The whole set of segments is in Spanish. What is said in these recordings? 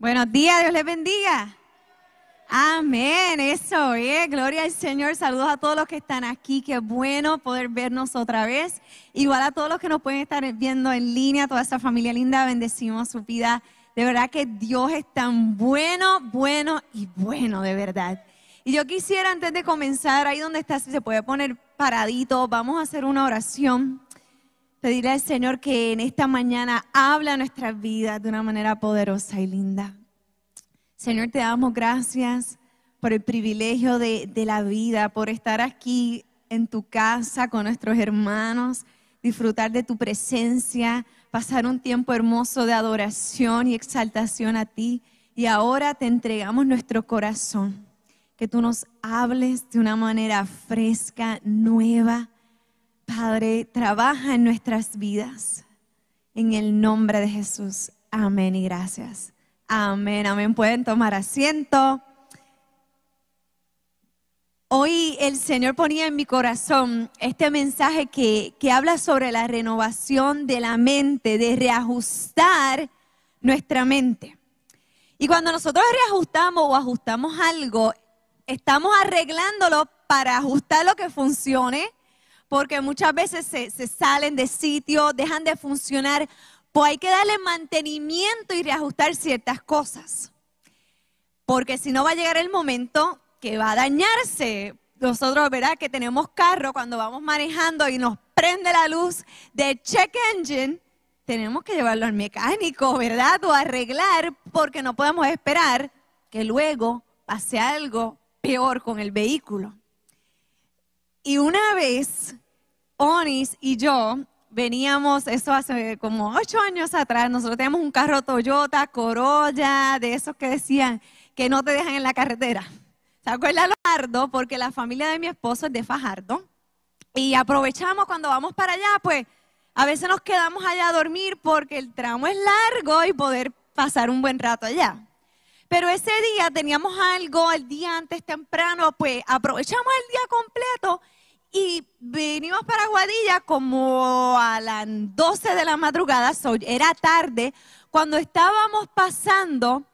Buenos días, Dios les bendiga. Amén, eso es, gloria al Señor. Saludos a todos los que están aquí, qué bueno poder vernos otra vez. Igual a todos los que nos pueden estar viendo en línea, toda esta familia linda, bendecimos su vida. De verdad que Dios es tan bueno, bueno y bueno, de verdad. Y yo quisiera, antes de comenzar, ahí donde está, si se puede poner paradito, vamos a hacer una oración. Pedirle al Señor que en esta mañana habla nuestras vidas de una manera poderosa y linda. Señor, te damos gracias por el privilegio de, de, la vida, por estar aquí en tu casa con nuestros hermanos, disfrutar de tu presencia, pasar un tiempo hermoso de adoración y exaltación a ti. Y ahora te entregamos nuestro corazón, que tú nos hables de una manera fresca, nueva Padre, trabaja en nuestras vidas. En el nombre de Jesús. Amén y gracias. Amén, amén. Pueden tomar asiento. Hoy el Señor ponía en mi corazón este mensaje que, que, habla sobre la renovación de la mente, de reajustar nuestra mente. Y cuando nosotros reajustamos o ajustamos algo, estamos arreglándolo para ajustar lo que funcione porque muchas veces se, salen de sitio, dejan de funcionar, pues hay que darle mantenimiento y reajustar ciertas cosas. Porque si no va a llegar el momento que va a dañarse. Nosotros, ¿verdad? Que tenemos carro cuando vamos manejando y nos prende la luz de check engine, tenemos que llevarlo al mecánico, ¿verdad? O arreglar porque no podemos esperar que luego pase algo peor con el vehículo. Y una vez, Onis y yo veníamos, eso hace como ocho años atrás, nosotros teníamos un carro Toyota, Corolla, de esos que decían que no te dejan en la carretera. ¿Se acuerdan Fajardo? Porque la familia de mi esposo es de Fajardo. Y aprovechamos cuando vamos para allá, pues a veces nos quedamos allá a dormir porque el tramo es largo y poder pasar un buen rato allá. Pero ese día teníamos algo el día antes temprano, pues aprovechamos el día completo y venimos para Guadilla como a las 12 de la madrugada, era tarde, cuando estábamos pasando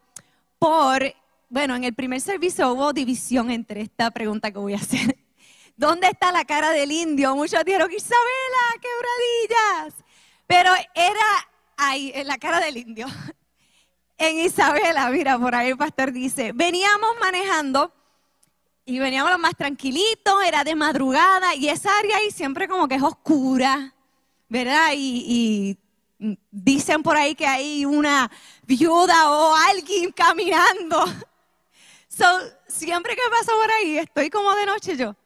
por, bueno, en el primer servicio hubo división entre esta pregunta que voy a hacer. ¿Dónde está la cara del indio? Muchos dijeron, Isabela, quebradillas. Pero era ahí, en la cara del indio. En Isabela, mira, por ahí el pastor dice, veníamos manejando y veníamos los más tranquilitos, era de madrugada y esa área ahí siempre como que es oscura, ¿verdad? Y, dicen por ahí que hay una viuda o alguien caminando. So, siempre que paso por ahí, estoy como de noche yo,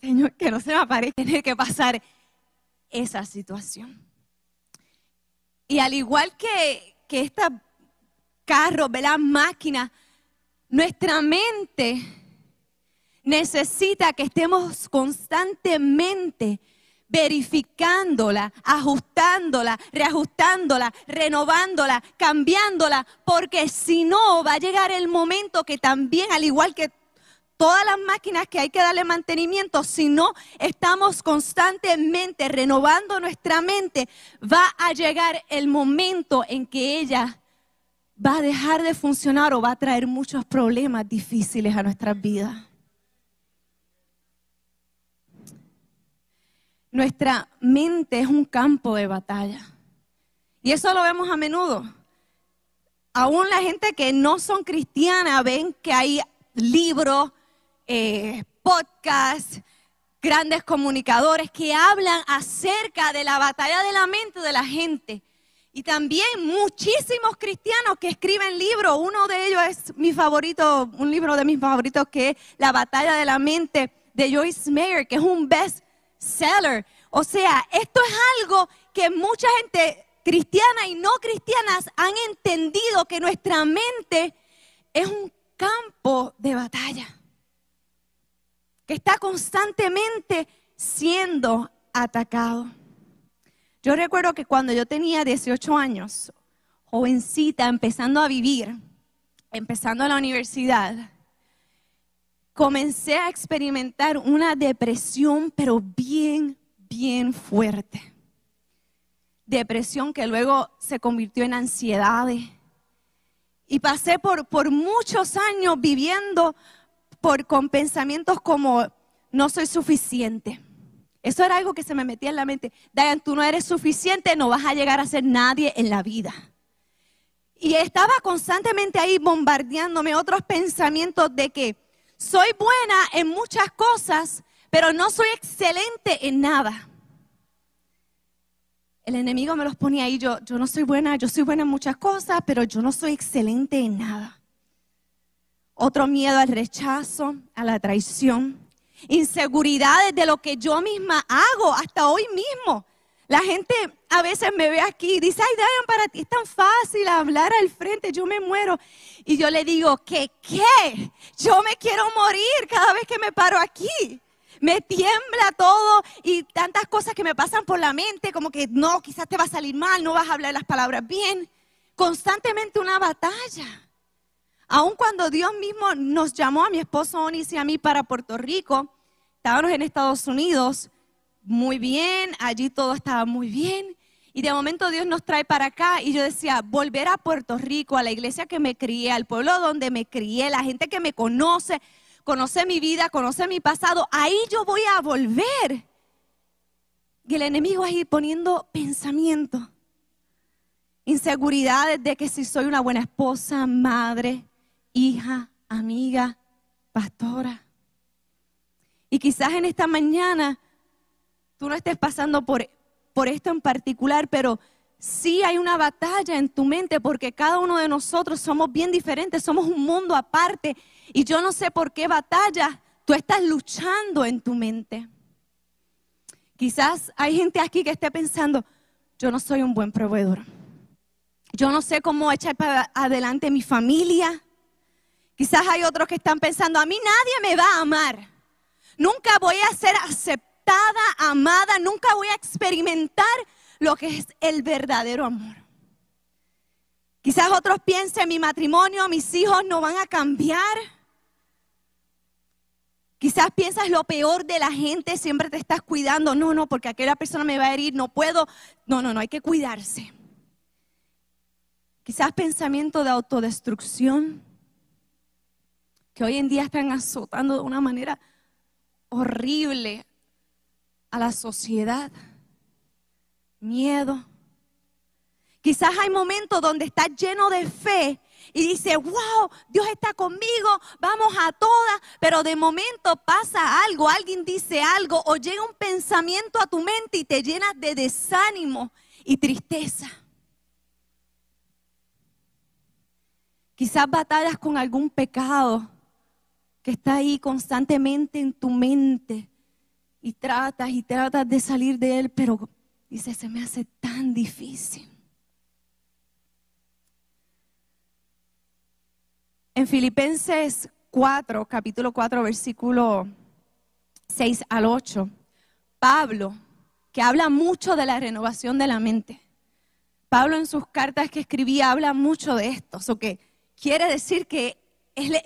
Señor, que no se me aparezca tener que pasar esa situación. Y al igual que, que esta carro, ¿verdad? Máquina, nuestra mente necesita que estemos constantemente verificándola, ajustándola, reajustándola, renovándola, cambiándola, porque si no va a llegar el momento que también, al igual que todas las máquinas que hay que darle mantenimiento, si no estamos constantemente renovando nuestra mente, va a llegar el momento en que ella va a dejar de funcionar o va a traer muchos problemas difíciles a nuestras vidas. Nuestra mente es un campo de batalla. Y eso lo vemos a menudo. Aún la gente que no son cristianas ven que hay libros, eh, podcasts, grandes comunicadores que hablan acerca de la batalla de la mente de la gente. Y también muchísimos cristianos que escriben libros. Uno de ellos es mi favorito, un libro de mis favoritos que es La batalla de la mente de Joyce Meyer, que es un best seller. O sea, esto es algo que mucha gente cristiana y no cristianas han entendido que nuestra mente es un campo de batalla, que está constantemente siendo atacado. Yo recuerdo que cuando yo tenía 18 años, jovencita, empezando a vivir, empezando a la universidad, comencé a experimentar una depresión, pero bien, bien fuerte. Depresión que luego se convirtió en ansiedad. Y pasé por, por muchos años viviendo por, con pensamientos como no soy suficiente. Eso era algo que se me metía en la mente. Diane, tú no eres suficiente, no vas a llegar a ser nadie en la vida. Y estaba constantemente ahí bombardeándome otros pensamientos de que soy buena en muchas cosas, pero no soy excelente en nada. El enemigo me los ponía ahí, yo, yo no soy buena, yo soy buena en muchas cosas, pero yo no soy excelente en nada. Otro miedo al rechazo, a la traición, inseguridades de lo que yo misma hago hasta hoy mismo. La gente a veces me ve aquí y dice, ay, Diane, para ti es tan fácil hablar al frente, yo me muero. Y yo le digo, ¿qué qué? Yo me quiero morir cada vez que me paro aquí. Me tiembla todo y tantas cosas que me pasan por la mente, como que no, quizás te va a salir mal, no vas a hablar las palabras bien. Constantemente una batalla. Aun cuando Dios mismo nos llamó a mi esposo Onis y a mí para Puerto Rico, estábamos en Estados Unidos, muy bien, allí todo estaba muy bien. Y de momento Dios nos trae para acá y yo decía, volver a Puerto Rico, a la iglesia que me crié, al pueblo donde me crié, la gente que me conoce, conoce mi vida, conoce mi pasado, ahí yo voy a volver. Y el enemigo ahí poniendo pensamiento, inseguridades de que si soy una buena esposa, madre, hija, amiga, pastora. Y quizás en esta mañana tú no estés pasando por, por esto en particular, pero sí hay una batalla en tu mente porque cada uno de nosotros somos bien diferentes, somos un mundo aparte y yo no sé por qué batalla tú estás luchando en tu mente. Quizás hay gente aquí que esté pensando, yo no soy un buen proveedor. Yo no sé cómo echar para adelante mi familia. Quizás hay otros que están pensando, a mí nadie me va a amar. Nunca voy a ser aceptado amada, nunca voy a experimentar lo que es el verdadero amor. Quizás otros piensen, mi matrimonio, mis hijos no van a cambiar. Quizás piensas lo peor de la gente, siempre te estás cuidando. No, no, porque aquella persona me va a herir, no puedo. No, no, no, hay que cuidarse. Quizás pensamiento de autodestrucción, que hoy en día están azotando de una manera horrible a la sociedad. Miedo. Quizás hay momentos donde estás lleno de fe y dice, wow, Dios está conmigo, vamos a todas, pero de momento pasa algo, alguien dice algo o llega un pensamiento a tu mente y te llenas de desánimo y tristeza. Quizás batallas con algún pecado que está ahí constantemente en tu mente y tratas y tratas de salir de él, pero dice, se me hace tan difícil. En Filipenses 4, capítulo 4, versículo 6 al 8, Pablo, que habla mucho de la renovación de la mente. Pablo en sus cartas que escribía habla mucho de esto, o que quiere decir que él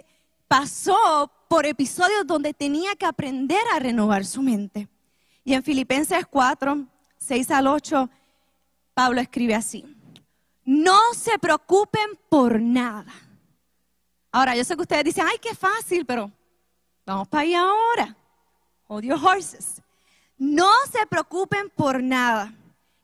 pasó por episodios donde tenía que aprender a renovar su mente. Y en Filipenses 4, 6 al 8, Pablo escribe así, no se preocupen por nada. Ahora, yo sé que ustedes dicen, ay, qué fácil, pero vamos para allá ahora. Your horses. No se preocupen por nada.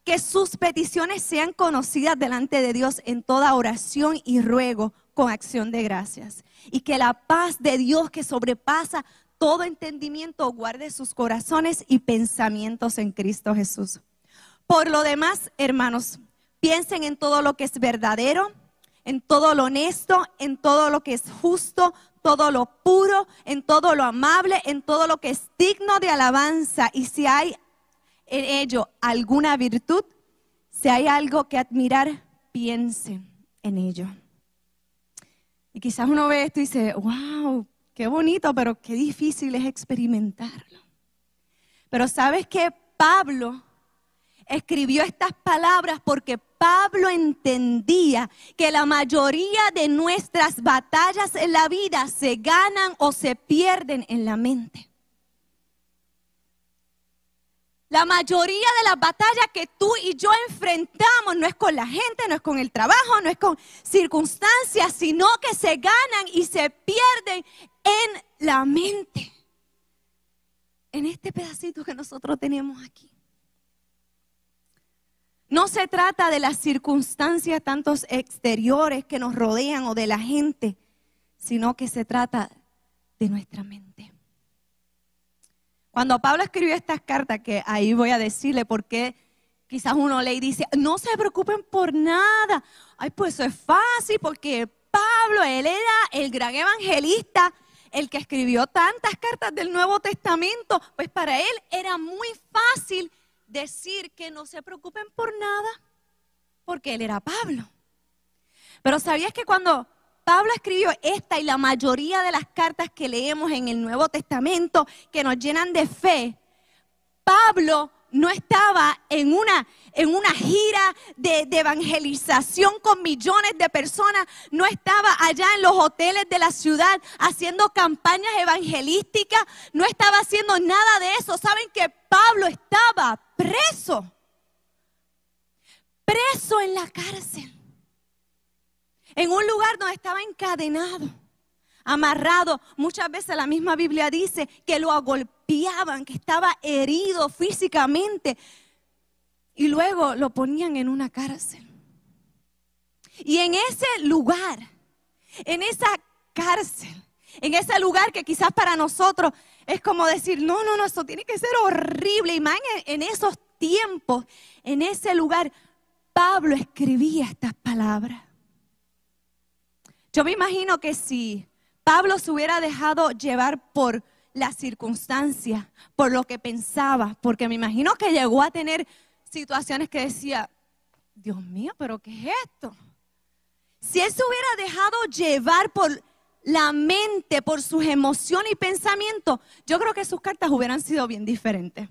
Que sus peticiones sean conocidas delante de Dios en toda oración y ruego con acción de gracias y que la paz de Dios que sobrepasa todo entendimiento guarde sus corazones y pensamientos en Cristo Jesús. Por lo demás, hermanos, piensen en todo lo que es verdadero, en todo lo honesto, en todo lo que es justo, todo lo puro, en todo lo amable, en todo lo que es digno de alabanza. Y si hay en ello alguna virtud, si hay algo que admirar, piense en ello. Y quizás uno ve esto y dice, wow, qué bonito, pero qué difícil es experimentarlo. Pero sabes que Pablo escribió estas palabras porque Pablo entendía que la mayoría de nuestras batallas en la vida se ganan o se pierden en la mente. La mayoría de las batallas que tú y yo enfrentamos no es con la gente, no es con el trabajo, no es con circunstancias, sino que se ganan y se pierden en la mente. En este pedacito que nosotros tenemos aquí. No se trata de las circunstancias tantos exteriores que nos rodean o de la gente, sino que se trata de nuestra mente. Cuando Pablo escribió estas cartas, que ahí voy a decirle por qué quizás uno lee y dice, no se preocupen por nada. Ay, pues eso es fácil porque Pablo, él era el gran evangelista, el que escribió tantas cartas del Nuevo Testamento, pues para él era muy fácil decir que no se preocupen por nada, porque él era Pablo. Pero ¿sabías que cuando Pablo escribió esta y la mayoría de las cartas que leemos en el Nuevo Testamento que nos llenan de fe, Pablo no estaba en una, en una gira de, de, evangelización con millones de personas, no estaba allá en los hoteles de la ciudad haciendo campañas evangelísticas, no estaba haciendo nada de eso. Saben que Pablo estaba preso, preso en la cárcel, en un lugar donde estaba encadenado, amarrado. Muchas veces la misma Biblia dice que lo agolpeaban, que estaba herido físicamente y luego lo ponían en una cárcel. Y en ese lugar, en esa cárcel, en ese lugar que quizás para nosotros es como decir, no, no, no, eso tiene que ser horrible. Y más en, esos tiempos, en ese lugar, Pablo escribía estas palabras. Yo me imagino que si Pablo se hubiera dejado llevar por las circunstancias, por lo que pensaba, porque me imagino que llegó a tener situaciones que decía, Dios mío, pero ¿qué es esto? Si él se hubiera dejado llevar por la mente, por sus emociones y pensamientos, yo creo que sus cartas hubieran sido bien diferentes.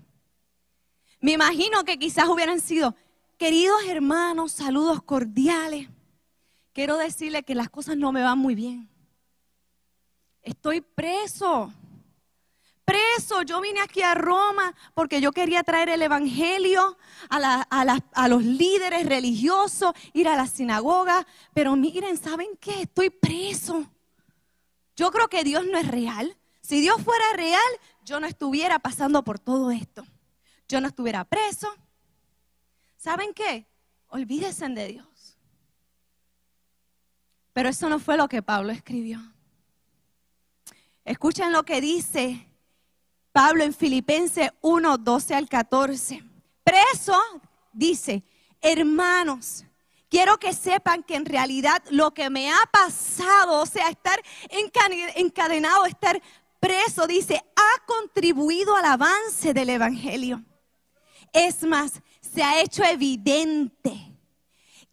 Me imagino que quizás hubieran sido, queridos hermanos, saludos cordiales. Quiero decirle que las cosas no me van muy bien. Estoy preso. Preso, yo vine aquí a Roma porque yo quería traer el Evangelio a, los líderes religiosos, ir a la sinagoga, pero miren, ¿saben qué? Estoy preso. Yo creo que Dios no es real. Si Dios fuera real, yo no estuviera pasando por todo esto. Yo no estuviera preso. ¿Saben qué? Olvídense de Dios. Pero eso no fue lo que Pablo escribió. Escuchen lo que dice Pablo en Filipenses 1, 12 al 14. Preso, dice, hermanos, quiero que sepan que en realidad lo que me ha pasado, o sea, estar encadenado, estar preso, dice, ha contribuido al avance del Evangelio. Es más, se ha hecho evidente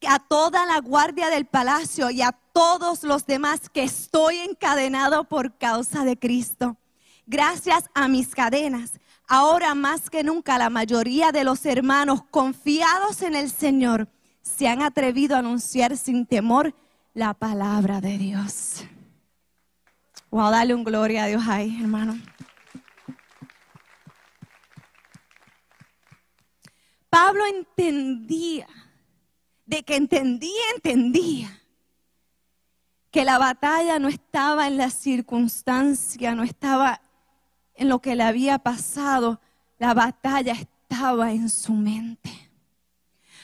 a toda la guardia del palacio y a todos los demás que estoy encadenado por causa de Cristo. Gracias a mis cadenas, ahora más que nunca la mayoría de los hermanos confiados en el Señor se han atrevido a anunciar sin temor la palabra de Dios. Wow, dale un gloria a Dios ahí, hermano. Pablo entendía, de que entendía, entendía, que la batalla no estaba en la circunstancia, no estaba en lo que le había pasado, la batalla estaba en su mente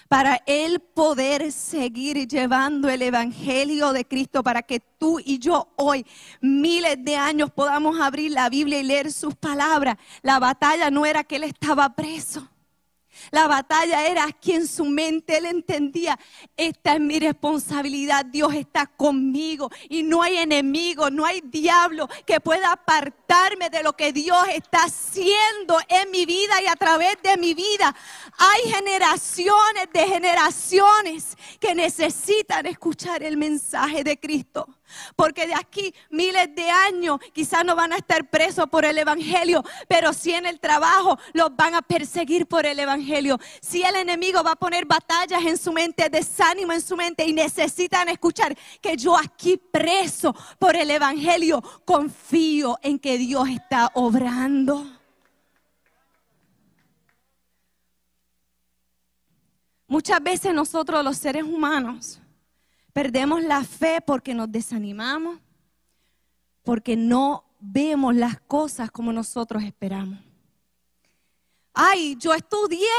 para Él poder seguir llevando el Evangelio de Cristo, para que tú y yo hoy, miles de años, podamos abrir la Biblia y leer sus palabras. La batalla no era que Él estaba preso. La batalla era aquí en su mente. Él entendía, esta es mi responsabilidad. Dios está conmigo y no hay enemigo, no hay diablo que pueda apartarme de lo que Dios está haciendo en mi vida y a través de mi vida. Hay generaciones de generaciones que necesitan escuchar el mensaje de Cristo. Porque de aquí miles de años quizás no van a estar presos por el Evangelio, pero si en el trabajo los van a perseguir por el Evangelio. Si el enemigo va a poner batallas en su mente, desánimo en su mente y necesitan escuchar que yo aquí preso por el Evangelio, confío en que Dios está obrando. Muchas veces nosotros los seres humanos Perdemos la fe porque nos desanimamos, porque no vemos las cosas como nosotros esperamos. Ay, yo estudié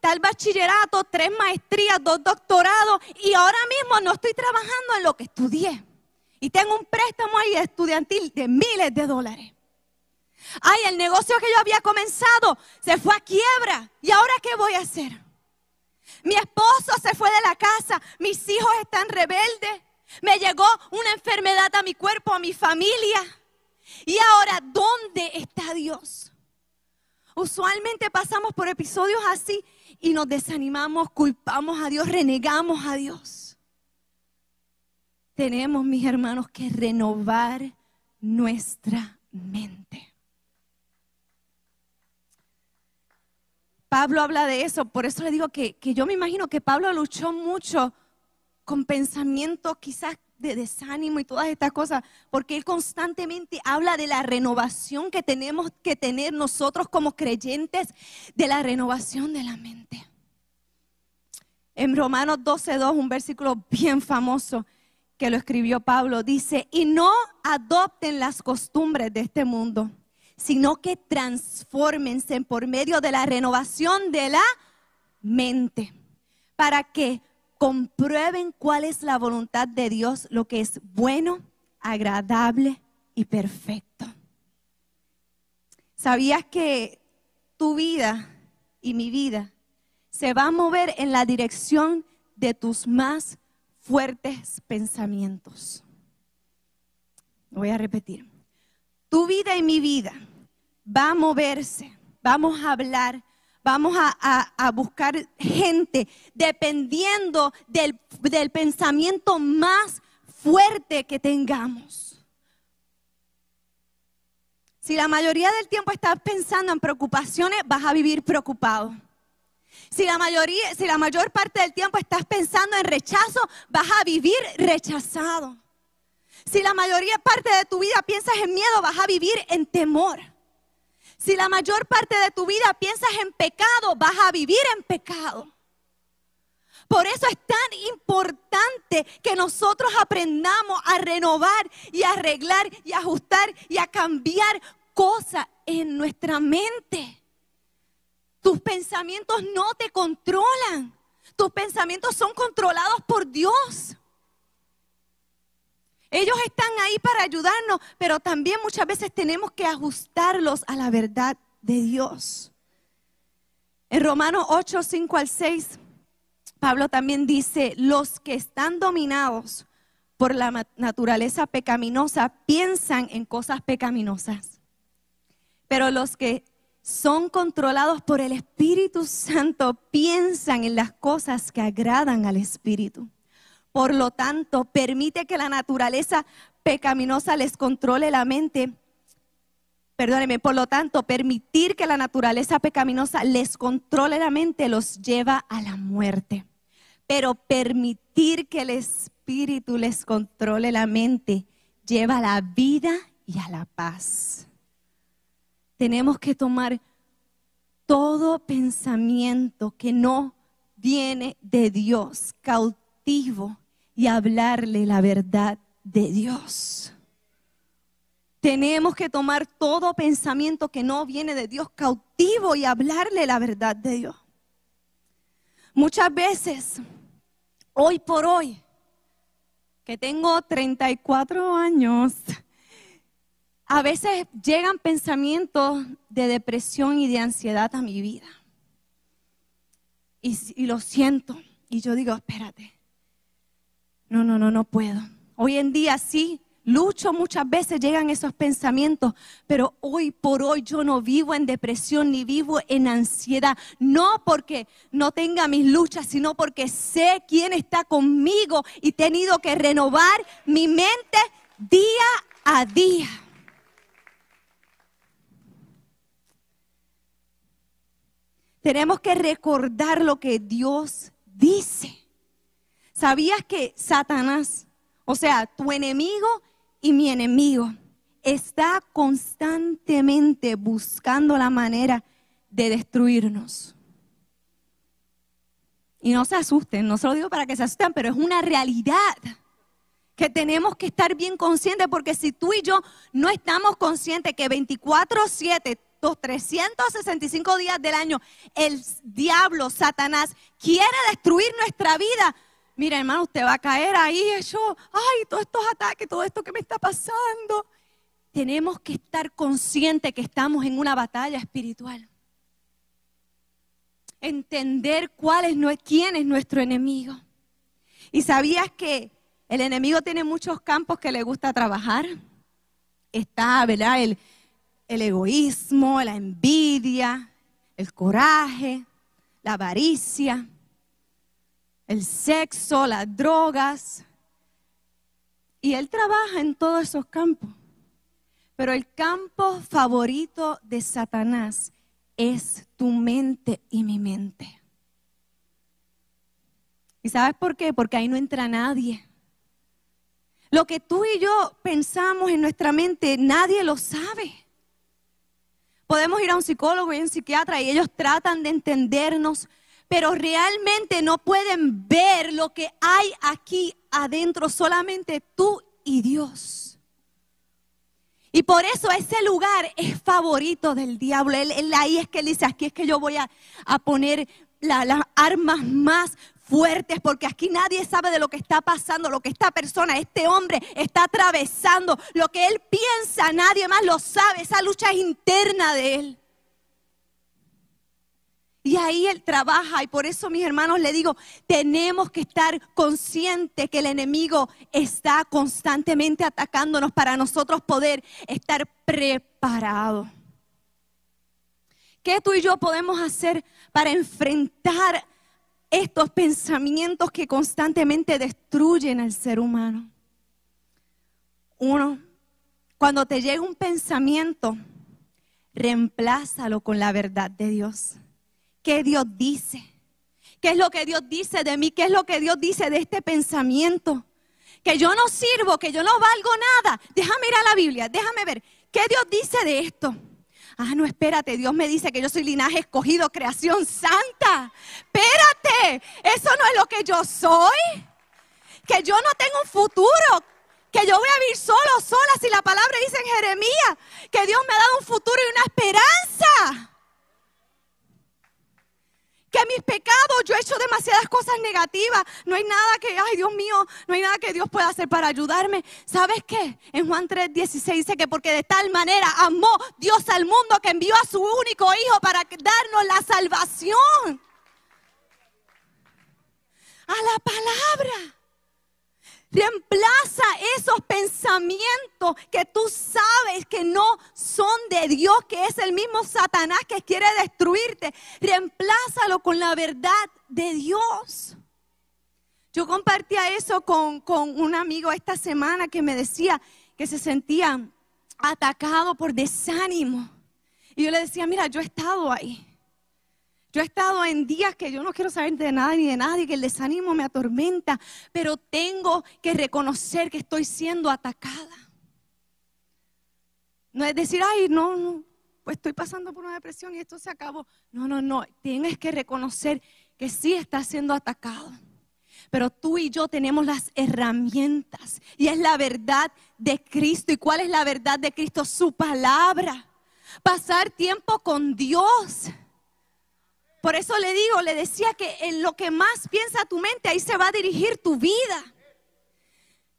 tal bachillerato, tres maestrías, dos doctorados y ahora mismo no estoy trabajando en lo que estudié. Y tengo un préstamo ahí estudiantil de miles de dólares. Ay, el negocio que yo había comenzado se fue a quiebra. ¿Y ahora qué voy a hacer? Mi esposo se fue de la casa, mis hijos están rebeldes, me llegó una enfermedad a mi cuerpo, a mi familia. Y ahora, ¿dónde está Dios? Usualmente pasamos por episodios así y nos desanimamos, culpamos a Dios, renegamos a Dios. Tenemos, mis hermanos, que renovar nuestra mente. Pablo habla de eso, por eso le digo que, yo me imagino que Pablo luchó mucho con pensamientos quizás de desánimo y todas estas cosas, porque él constantemente habla de la renovación que tenemos que tener nosotros como creyentes, de la renovación de la mente. En Romanos 12.2, un versículo bien famoso que lo escribió Pablo, dice, y no adopten las costumbres de este mundo sino que transfórmense por medio de la renovación de la mente, para que comprueben cuál es la voluntad de Dios, lo que es bueno, agradable y perfecto. ¿Sabías que tu vida y mi vida se va a mover en la dirección de tus más fuertes pensamientos? Voy a repetir. Tu vida y mi vida va a moverse, vamos a hablar, vamos a, buscar gente dependiendo del, del pensamiento más fuerte que tengamos. Si la mayoría del tiempo estás pensando en preocupaciones, vas a vivir preocupado. Si la mayoría, si la mayor parte del tiempo estás pensando en rechazo, vas a vivir rechazado. Si la mayoría parte de tu vida piensas en miedo, vas a vivir en temor. Si la mayor parte de tu vida piensas en pecado, vas a vivir en pecado. Por eso es tan importante que nosotros aprendamos a renovar y arreglar y ajustar y a cambiar cosas en nuestra mente. Tus pensamientos no te controlan. Tus pensamientos son controlados por Dios. Ellos están ahí para ayudarnos, pero también muchas veces tenemos que ajustarlos a la verdad de Dios. En Romanos 8, 5 al 6, Pablo también dice, los que están dominados por la naturaleza pecaminosa piensan en cosas pecaminosas, pero los que son controlados por el Espíritu Santo piensan en las cosas que agradan al Espíritu. Por lo tanto, permite que la naturaleza pecaminosa les controle la mente. Perdóneme, por lo tanto, permitir que la naturaleza pecaminosa les controle la mente los lleva a la muerte. Pero permitir que el Espíritu les controle la mente lleva a la vida y a la paz. Tenemos que tomar todo pensamiento que no viene de Dios cautivo y hablarle la verdad de Dios. Tenemos que tomar todo pensamiento que no viene de Dios cautivo y hablarle la verdad de Dios. Muchas veces, hoy por hoy, que tengo 34 años, a veces llegan pensamientos de depresión y de ansiedad a mi vida. y, y lo siento. Y yo digo, espérate. No, no, no, no puedo. Hoy en día sí, lucho muchas veces, llegan esos pensamientos, pero hoy por hoy yo no vivo en depresión ni vivo en ansiedad. No porque no tenga mis luchas, sino porque sé quién está conmigo y he tenido que renovar mi mente día a día. Tenemos que recordar lo que Dios dice. ¿Sabías que Satanás, o sea, tu enemigo y mi enemigo, está constantemente buscando la manera de destruirnos? Y no se asusten, no se lo digo para que se asusten, pero es una realidad que tenemos que estar bien conscientes porque si tú y yo no estamos conscientes que 24/7 los 365 días del año, el diablo, Satanás, quiere destruir nuestra vida. Mira, hermano, usted va a caer ahí, yo, ay, todos estos ataques, todo esto que me está pasando. Tenemos que estar conscientes que estamos en una batalla espiritual. Entender cuál es, quién es nuestro enemigo. Y sabías que el enemigo tiene muchos campos que le gusta trabajar. Está. El, el egoísmo, la envidia, el coraje, la avaricia, el sexo, las drogas. Y él trabaja en todos esos campos. Pero el campo favorito de Satanás es tu mente y mi mente. ¿Y sabes por qué? Porque ahí no entra nadie. Lo que tú y yo pensamos en nuestra mente, nadie lo sabe. Podemos ir a un psicólogo y a un psiquiatra y ellos tratan de entendernos, pero realmente no pueden ver lo que hay aquí adentro, solamente tú y Dios. Y por eso ese lugar es favorito del diablo. Él, ahí es que él dice, aquí es que yo voy a, poner las armas más fuertes porque aquí nadie sabe de lo que está pasando, lo que esta persona, este hombre está atravesando, lo que él piensa, nadie más lo sabe, esa lucha es interna de él. Y ahí él trabaja y por eso mis hermanos le digo, tenemos que estar conscientes que el enemigo está constantemente atacándonos para nosotros poder estar preparados. ¿Qué tú y yo podemos hacer para enfrentar estos pensamientos que constantemente destruyen al ser humano. Uno, cuando te llega un pensamiento, reemplázalo con la verdad de Dios. ¿Qué Dios dice? ¿Qué es lo que Dios dice de mí? ¿Qué es lo que Dios dice de este pensamiento? Que yo no sirvo, que yo no valgo nada. Déjame ir a la Biblia, déjame ver. ¿Qué Dios dice de esto? Ah, no, espérate, Dios me dice que yo soy linaje escogido, creación santa. Espérate, eso no es lo que yo soy. Que yo no tengo un futuro, que yo voy a vivir solo, sola, si la palabra dice en Jeremías, que Dios me ha dado un futuro y una esperanza que mis pecados, yo he hecho demasiadas cosas negativas. No hay nada que, ay Dios mío, no hay nada que Dios pueda hacer para ayudarme. ¿Sabes qué? En Juan 3, 16 dice que porque de tal manera amó Dios al mundo que envió a su único hijo para darnos la salvación. A la palabra. Reemplaza esos que tú sabes que no son de Dios, que es el mismo Satanás que quiere destruirte. Reemplázalo con la verdad de Dios. Yo compartía eso con, con un amigo esta semana que me decía que se sentía atacado por desánimo. Y yo le decía, mira, yo he estado ahí. Yo he estado en días que yo no quiero saber de nada ni de nadie, que el desánimo me atormenta, pero tengo que reconocer que estoy siendo atacada. No es decir, ay, no, no, pues estoy pasando por una depresión y esto se acabó. No, no, no, tienes que reconocer que sí estás siendo atacado. Pero tú y yo tenemos las herramientas y es la verdad de Cristo. ¿Y cuál es la verdad de Cristo? Su palabra. Pasar tiempo con Dios por eso le digo, le decía que en lo que más piensa tu mente, ahí se va a dirigir tu vida.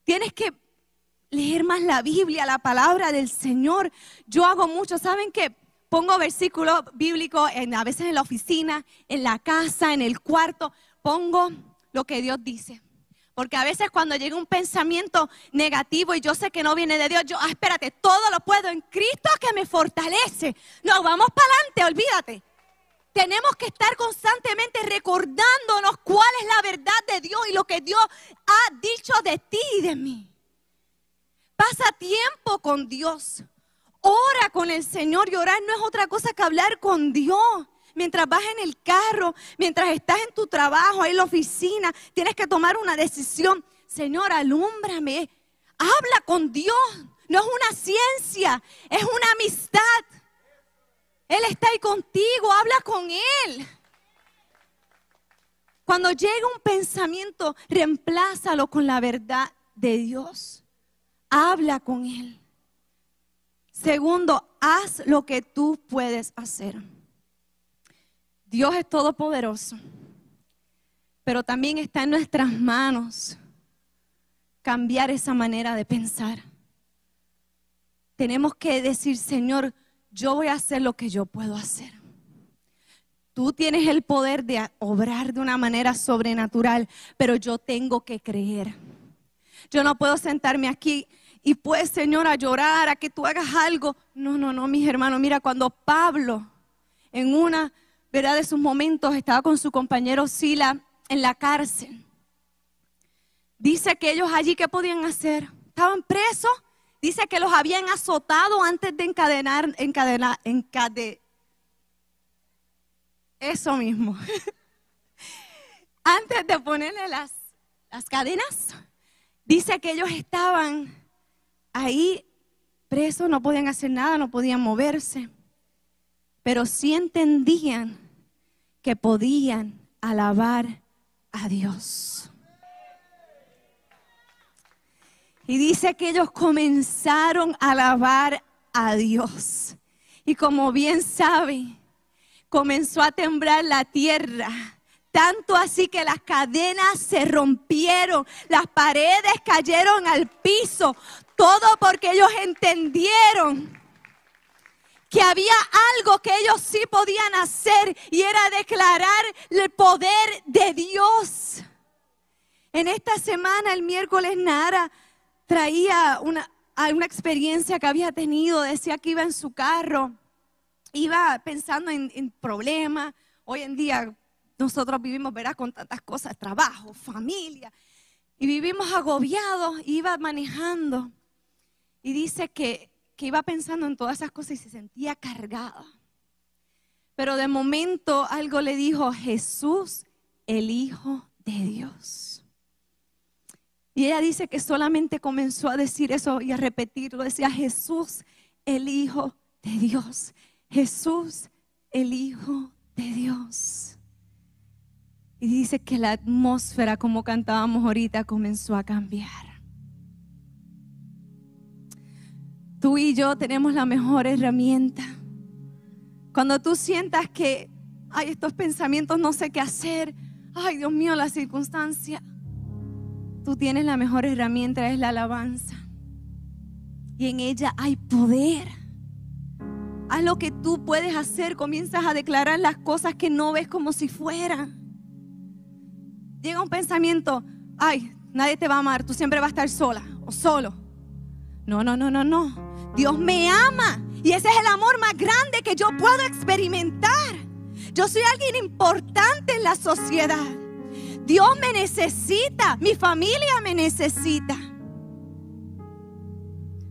Tienes que leer más la Biblia, la palabra del Señor. Yo hago mucho, ¿saben qué? pongo versículos bíblicos en, a veces en la oficina, en la casa, en el cuarto. Pongo lo que Dios dice. Porque a veces cuando llega un pensamiento negativo y yo sé que no viene de Dios, yo, ah, espérate, todo lo puedo en Cristo que me fortalece. No, vamos para adelante, olvídate. Tenemos que estar constantemente recordándonos cuál es la verdad de Dios y lo que Dios ha dicho de ti y de mí. Pasa tiempo con Dios. Ora con el Señor y orar no es otra cosa que hablar con Dios. Mientras vas en el carro, mientras estás en tu trabajo, en la oficina, tienes que tomar una decisión. Señor, alúmbrame. Habla con Dios. No es una ciencia, es una amistad. Él está ahí contigo, habla con Él. Cuando llega un pensamiento, reemplázalo con la verdad de Dios. Habla con Él. Segundo, haz lo que tú puedes hacer. Dios es todopoderoso, pero también está en nuestras manos cambiar esa manera de pensar. Tenemos que decir, Señor, yo voy a hacer lo que yo puedo hacer. Tú tienes el poder de obrar de una manera sobrenatural, pero yo tengo que creer. Yo no puedo sentarme aquí y pues, Señor, a llorar, a que tú hagas algo. No, no, no, mis hermanos. Mira, cuando Pablo, en una, ¿verdad? De sus momentos, estaba con su compañero Sila en la cárcel. Dice que ellos allí, ¿qué podían hacer? Estaban presos. Dice que los habían azotado antes de encadenar, encadenar, encadenar. Eso mismo. antes de ponerle las, las cadenas, dice que ellos estaban ahí presos, no podían hacer nada, no podían moverse, pero sí entendían que podían alabar a Dios. Y dice que ellos comenzaron a alabar a Dios. Y como bien sabe, comenzó a temblar la tierra. Tanto así que las cadenas se rompieron, las paredes cayeron al piso, todo porque ellos entendieron que había algo que ellos sí podían hacer y era declarar el poder de Dios. En esta semana, el miércoles, Nara traía una, una experiencia que había tenido, decía que iba en su carro, iba pensando en, problemas. Hoy en día nosotros vivimos, verás, con tantas cosas, trabajo, familia, y vivimos agobiados, iba manejando y dice que, iba pensando en todas esas cosas y se sentía cargada. Pero de momento algo le dijo, Jesús, el Hijo de Dios. Y ella dice que solamente comenzó a decir eso y a repetirlo. Decía, Jesús, el Hijo de Dios. Jesús, el Hijo de Dios. Y dice que la atmósfera, como cantábamos ahorita, comenzó a cambiar. Tú y yo tenemos la mejor herramienta. Cuando tú sientas que hay estos pensamientos, no sé qué hacer, ay Dios mío, la circunstancia, tú tienes la mejor herramienta, es la alabanza. Y en ella hay poder. Haz lo que tú puedes hacer, comienzas a declarar las cosas que no ves como si fueran. Llega un pensamiento, ay, nadie te va a amar, tú siempre vas a estar sola o solo. No, no, no, no, no. Dios me ama. Y ese es el amor más grande que yo puedo experimentar. Yo soy alguien importante en la sociedad. Dios me necesita, mi familia me necesita.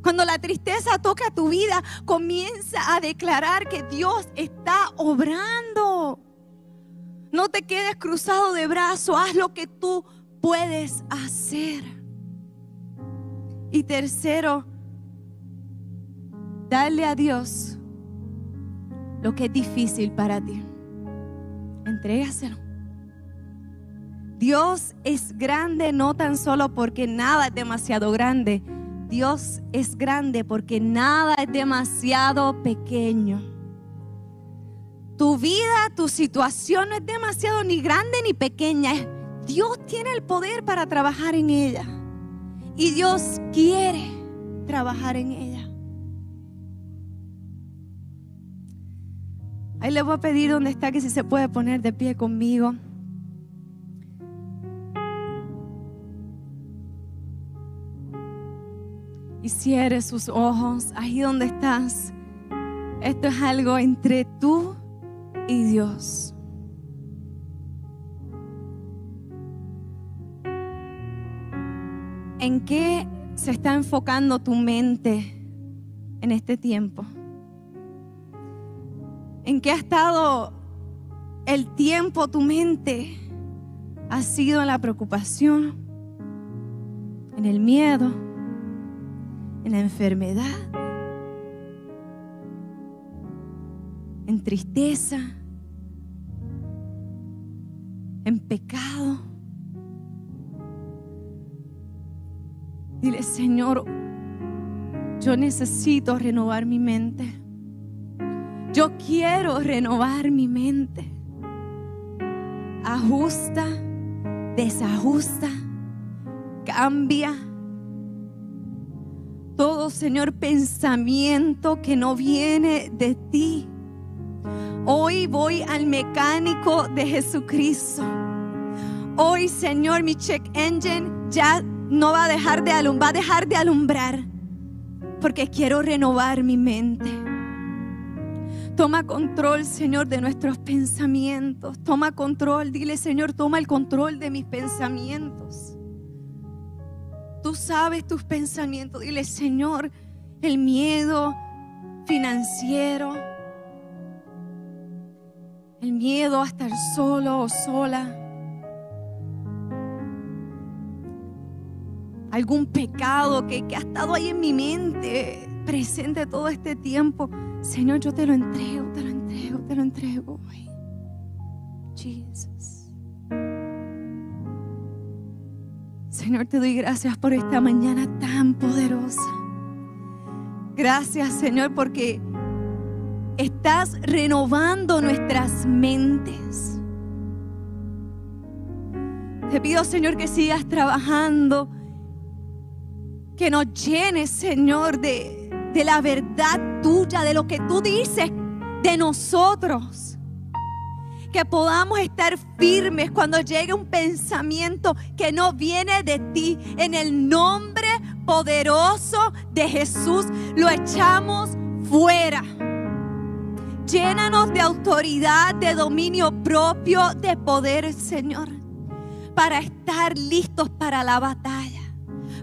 Cuando la tristeza toca tu vida, comienza a declarar que Dios está obrando. No te quedes cruzado de brazos, haz lo que tú puedes hacer. Y tercero, Dale a Dios lo que es difícil para ti. Entrégaselo. Dios es grande no tan solo porque nada es demasiado grande. Dios es grande porque nada es demasiado pequeño. Tu vida, tu situación no es demasiado ni grande ni pequeña. Dios tiene el poder para trabajar en ella. Y Dios quiere trabajar en ella. Ahí le voy a pedir dónde está que si se puede poner de pie conmigo. Y cierre sus ojos ahí donde estás. Esto es algo entre tú y Dios. ¿En qué se está enfocando tu mente en este tiempo? ¿En qué ha estado el tiempo tu mente? ¿Ha sido en la preocupación? ¿En el miedo? ¿En la enfermedad? ¿En tristeza? ¿En pecado? Dile, Señor, yo necesito renovar mi mente. Yo quiero renovar mi mente. Ajusta, desajusta, cambia. Señor, pensamiento que no viene de ti. Hoy voy al mecánico de Jesucristo. Hoy, Señor, mi check engine ya no va a dejar de alumbrar, va a dejar de alumbrar porque quiero renovar mi mente. Toma control, Señor, de nuestros pensamientos. Toma control. Dile, Señor, toma el control de mis pensamientos. Tú sabes tus pensamientos. Dile, Señor, el miedo financiero. El miedo a estar solo o sola. Algún pecado que, que ha estado ahí en mi mente presente todo este tiempo. Señor, yo te lo entrego, te lo entrego, te lo entrego hoy. Jesus. Señor, te doy gracias por esta mañana tan poderosa. Gracias, Señor, porque estás renovando nuestras mentes. Te pido, Señor, que sigas trabajando, que nos llenes, Señor, de, de la verdad tuya, de lo que tú dices de nosotros. Que podamos estar firmes cuando llegue un pensamiento que no viene de ti. En el nombre poderoso de Jesús lo echamos fuera. Llénanos de autoridad, de dominio propio, de poder, Señor, para estar listos para la batalla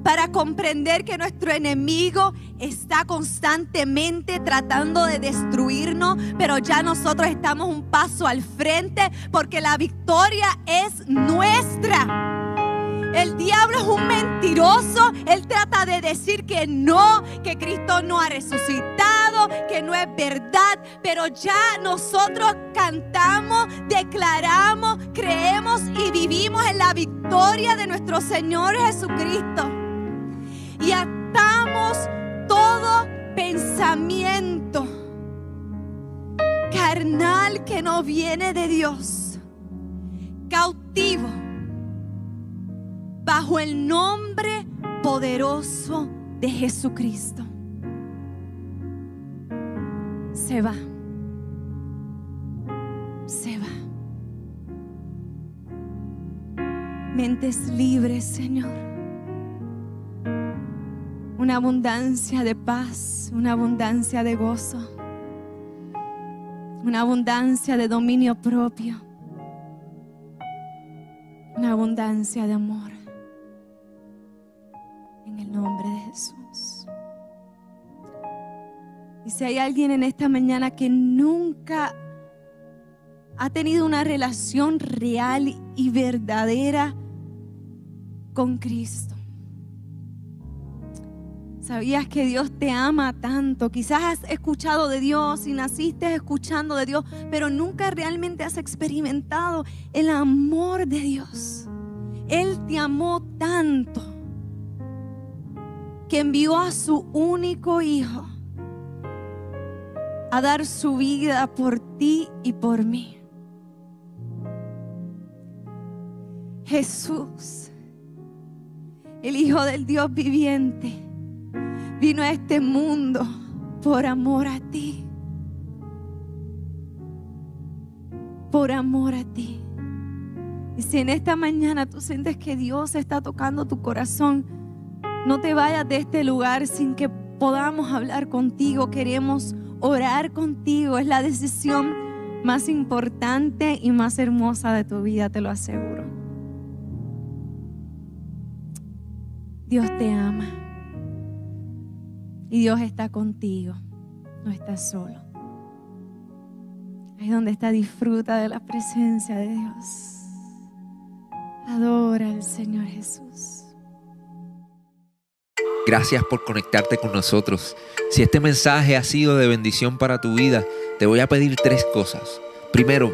para comprender que nuestro enemigo está constantemente tratando de destruirnos, pero ya nosotros estamos un paso al frente porque la victoria es nuestra. El diablo es un mentiroso. Él trata de decir que no, que Cristo no ha resucitado, que no es verdad. Pero ya nosotros cantamos, declaramos, creemos y vivimos en la victoria de nuestro Señor Jesucristo y atamos todo pensamiento carnal que no viene de Dios, cautivo, bajo el nombre poderoso de Jesucristo. Se va. Se va. Mentes libres, Señor una abundancia de paz, una abundancia de gozo, una abundancia de dominio propio, una abundancia de amor. En el nombre de Jesús. Y si hay alguien en esta mañana que nunca ha tenido una relación real y verdadera con Cristo, ¿Sabías que Dios te ama tanto? Quizás has escuchado de Dios y naciste escuchando de Dios, pero nunca realmente has experimentado el amor de Dios. Él te amó tanto que envió a su único hijo a dar su vida por ti y por mí. Jesús, el Hijo del Dios viviente vino a este mundo por amor a ti. por amor a ti. Y si en esta mañana tú sientes que Dios está tocando tu corazón, no te vayas de este lugar sin que podamos hablar contigo. Queremos orar contigo. Es la decisión más importante y más hermosa de tu vida, te lo aseguro. Dios te ama. Y Dios está contigo. No estás solo. Ahí donde está, disfruta de la presencia de Dios. Adora al Señor Jesús. Gracias por conectarte con nosotros. Si este mensaje ha sido de bendición para tu vida, te voy a pedir tres cosas. Primero,